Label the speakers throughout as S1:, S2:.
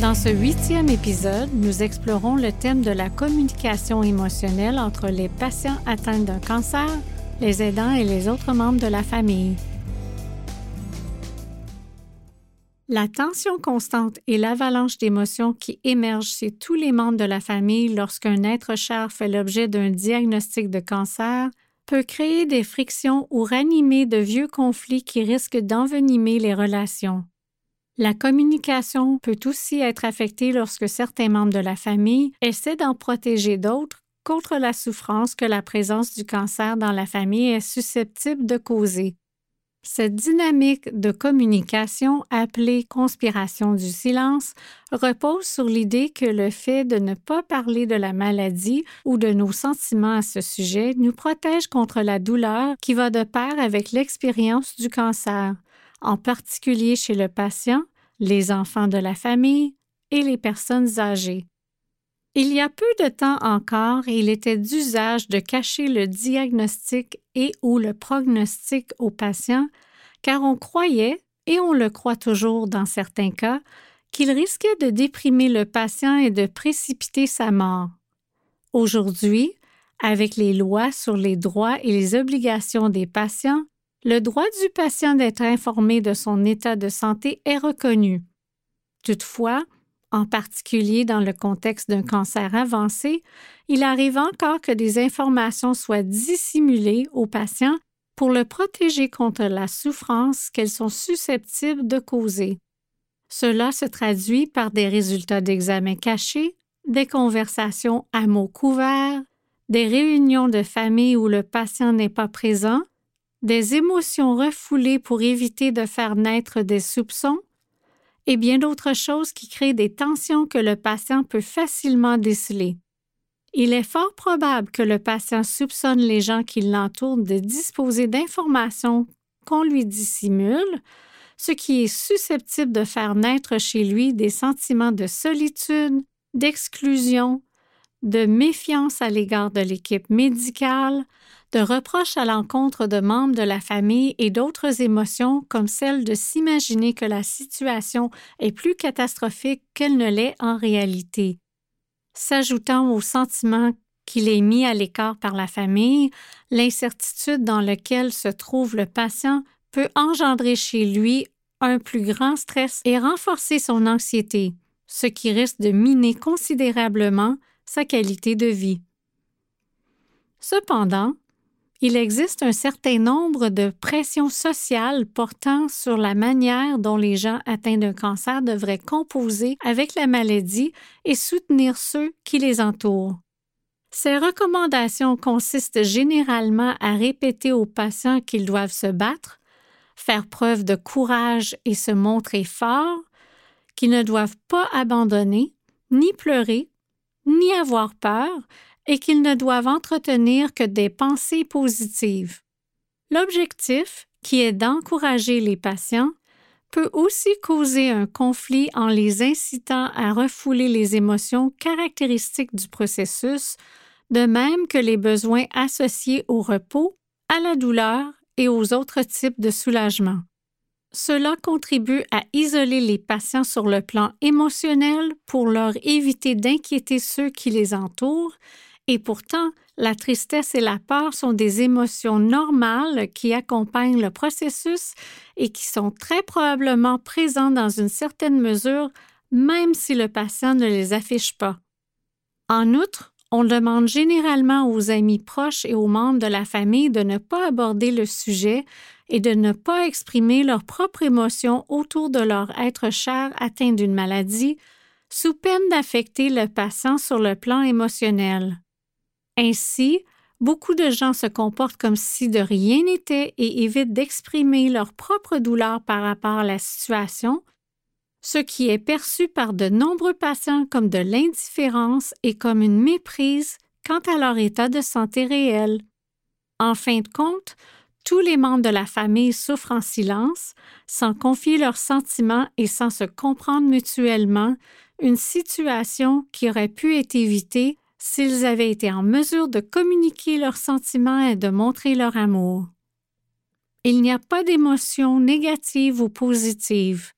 S1: Dans ce huitième épisode, nous explorons le thème de la communication émotionnelle entre les patients atteints d'un cancer, les aidants et les autres membres de la famille. La tension constante et l'avalanche d'émotions qui émergent chez tous les membres de la famille lorsqu'un être cher fait l'objet d'un diagnostic de cancer peut créer des frictions ou ranimer de vieux conflits qui risquent d'envenimer les relations. La communication peut aussi être affectée lorsque certains membres de la famille essaient d'en protéger d'autres contre la souffrance que la présence du cancer dans la famille est susceptible de causer. Cette dynamique de communication appelée conspiration du silence repose sur l'idée que le fait de ne pas parler de la maladie ou de nos sentiments à ce sujet nous protège contre la douleur qui va de pair avec l'expérience du cancer en particulier chez le patient, les enfants de la famille et les personnes âgées. Il y a peu de temps encore, il était d'usage de cacher le diagnostic et ou le prognostic aux patients, car on croyait, et on le croit toujours dans certains cas, qu'il risquait de déprimer le patient et de précipiter sa mort. Aujourd'hui, avec les lois sur les droits et les obligations des patients, le droit du patient d'être informé de son état de santé est reconnu. Toutefois, en particulier dans le contexte d'un cancer avancé, il arrive encore que des informations soient dissimulées aux patients pour le protéger contre la souffrance qu'elles sont susceptibles de causer. Cela se traduit par des résultats d'examens cachés, des conversations à mots couverts, des réunions de famille où le patient n'est pas présent des émotions refoulées pour éviter de faire naître des soupçons, et bien d'autres choses qui créent des tensions que le patient peut facilement déceler. Il est fort probable que le patient soupçonne les gens qui l'entourent de disposer d'informations qu'on lui dissimule, ce qui est susceptible de faire naître chez lui des sentiments de solitude, d'exclusion, de méfiance à l'égard de l'équipe médicale, de reproches à l'encontre de membres de la famille et d'autres émotions comme celle de s'imaginer que la situation est plus catastrophique qu'elle ne l'est en réalité. S'ajoutant au sentiment qu'il est mis à l'écart par la famille, l'incertitude dans laquelle se trouve le patient peut engendrer chez lui un plus grand stress et renforcer son anxiété, ce qui risque de miner considérablement sa qualité de vie. Cependant, il existe un certain nombre de pressions sociales portant sur la manière dont les gens atteints d'un cancer devraient composer avec la maladie et soutenir ceux qui les entourent. Ces recommandations consistent généralement à répéter aux patients qu'ils doivent se battre, faire preuve de courage et se montrer forts, qu'ils ne doivent pas abandonner, ni pleurer, ni avoir peur, et qu'ils ne doivent entretenir que des pensées positives. L'objectif, qui est d'encourager les patients, peut aussi causer un conflit en les incitant à refouler les émotions caractéristiques du processus, de même que les besoins associés au repos, à la douleur et aux autres types de soulagement. Cela contribue à isoler les patients sur le plan émotionnel pour leur éviter d'inquiéter ceux qui les entourent, et pourtant, la tristesse et la peur sont des émotions normales qui accompagnent le processus et qui sont très probablement présentes dans une certaine mesure, même si le patient ne les affiche pas. En outre, on demande généralement aux amis proches et aux membres de la famille de ne pas aborder le sujet et de ne pas exprimer leurs propres émotions autour de leur être cher atteint d'une maladie, sous peine d'affecter le patient sur le plan émotionnel. Ainsi, beaucoup de gens se comportent comme si de rien n'était et évitent d'exprimer leur propre douleur par rapport à la situation, ce qui est perçu par de nombreux patients comme de l'indifférence et comme une méprise quant à leur état de santé réel. En fin de compte, tous les membres de la famille souffrent en silence, sans confier leurs sentiments et sans se comprendre mutuellement, une situation qui aurait pu être évitée s'ils avaient été en mesure de communiquer leurs sentiments et de montrer leur amour. Il n'y a pas d'émotion négative ou positive.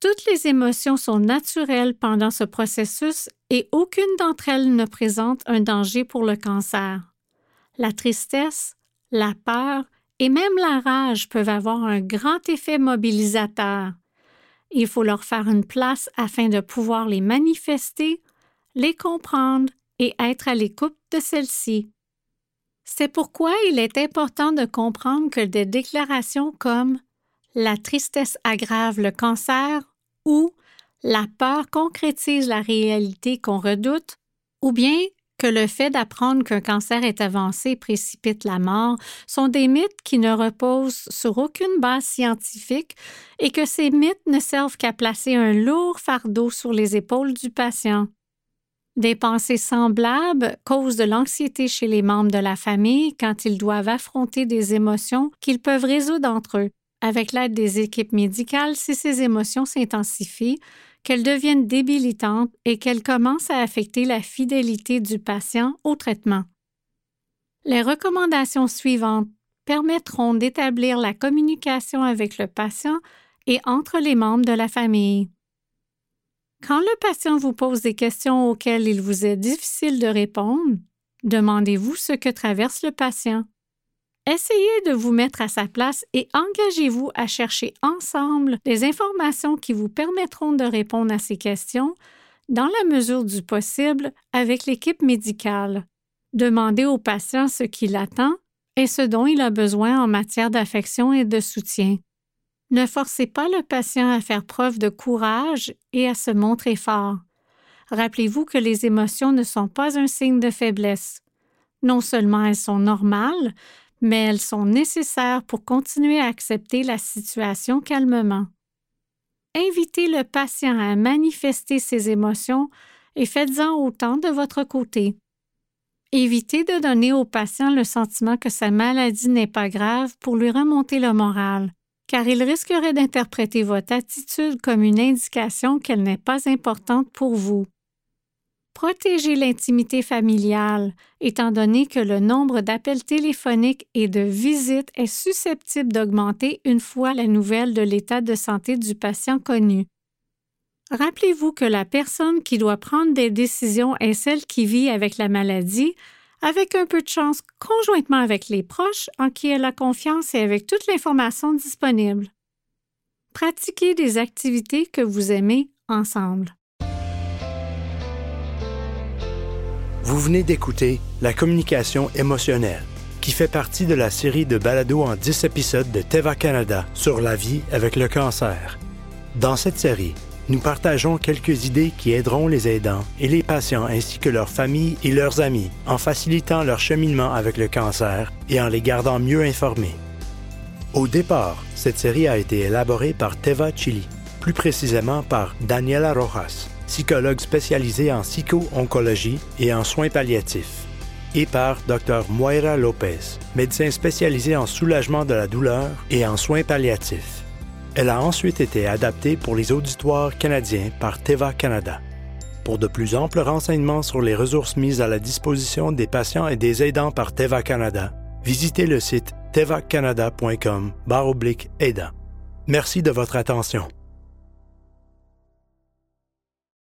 S1: Toutes les émotions sont naturelles pendant ce processus et aucune d'entre elles ne présente un danger pour le cancer. La tristesse, la peur et même la rage peuvent avoir un grand effet mobilisateur. Il faut leur faire une place afin de pouvoir les manifester, les comprendre et être à l'écoute de celles-ci. C'est pourquoi il est important de comprendre que des déclarations comme la tristesse aggrave le cancer ou la peur concrétise la réalité qu'on redoute, ou bien que le fait d'apprendre qu'un cancer est avancé précipite la mort sont des mythes qui ne reposent sur aucune base scientifique et que ces mythes ne servent qu'à placer un lourd fardeau sur les épaules du patient. Des pensées semblables causent de l'anxiété chez les membres de la famille quand ils doivent affronter des émotions qu'ils peuvent résoudre entre eux, avec l'aide des équipes médicales si ces émotions s'intensifient, qu'elles deviennent débilitantes et qu'elles commencent à affecter la fidélité du patient au traitement. Les recommandations suivantes permettront d'établir la communication avec le patient et entre les membres de la famille. Quand le patient vous pose des questions auxquelles il vous est difficile de répondre, demandez-vous ce que traverse le patient. Essayez de vous mettre à sa place et engagez-vous à chercher ensemble des informations qui vous permettront de répondre à ces questions dans la mesure du possible avec l'équipe médicale. Demandez au patient ce qu'il attend et ce dont il a besoin en matière d'affection et de soutien. Ne forcez pas le patient à faire preuve de courage et à se montrer fort. Rappelez-vous que les émotions ne sont pas un signe de faiblesse. Non seulement elles sont normales, mais elles sont nécessaires pour continuer à accepter la situation calmement. Invitez le patient à manifester ses émotions et faites-en autant de votre côté. Évitez de donner au patient le sentiment que sa maladie n'est pas grave pour lui remonter le moral car il risquerait d'interpréter votre attitude comme une indication qu'elle n'est pas importante pour vous. Protégez l'intimité familiale, étant donné que le nombre d'appels téléphoniques et de visites est susceptible d'augmenter une fois la nouvelle de l'état de santé du patient connue. Rappelez-vous que la personne qui doit prendre des décisions est celle qui vit avec la maladie, avec un peu de chance conjointement avec les proches en qui elle a confiance et avec toute l'information disponible. Pratiquez des activités que vous aimez ensemble.
S2: Vous venez d'écouter La communication émotionnelle, qui fait partie de la série de balados en 10 épisodes de Teva Canada sur la vie avec le cancer. Dans cette série, nous partageons quelques idées qui aideront les aidants et les patients ainsi que leurs familles et leurs amis en facilitant leur cheminement avec le cancer et en les gardant mieux informés. Au départ, cette série a été élaborée par Teva Chili, plus précisément par Daniela Rojas, psychologue spécialisée en psycho-oncologie et en soins palliatifs, et par Dr Moira Lopez, médecin spécialisé en soulagement de la douleur et en soins palliatifs. Elle a ensuite été adaptée pour les auditoires canadiens par Teva Canada. Pour de plus amples renseignements sur les ressources mises à la disposition des patients et des aidants par Teva Canada, visitez le site tevacanada.com aidant. Merci de votre attention.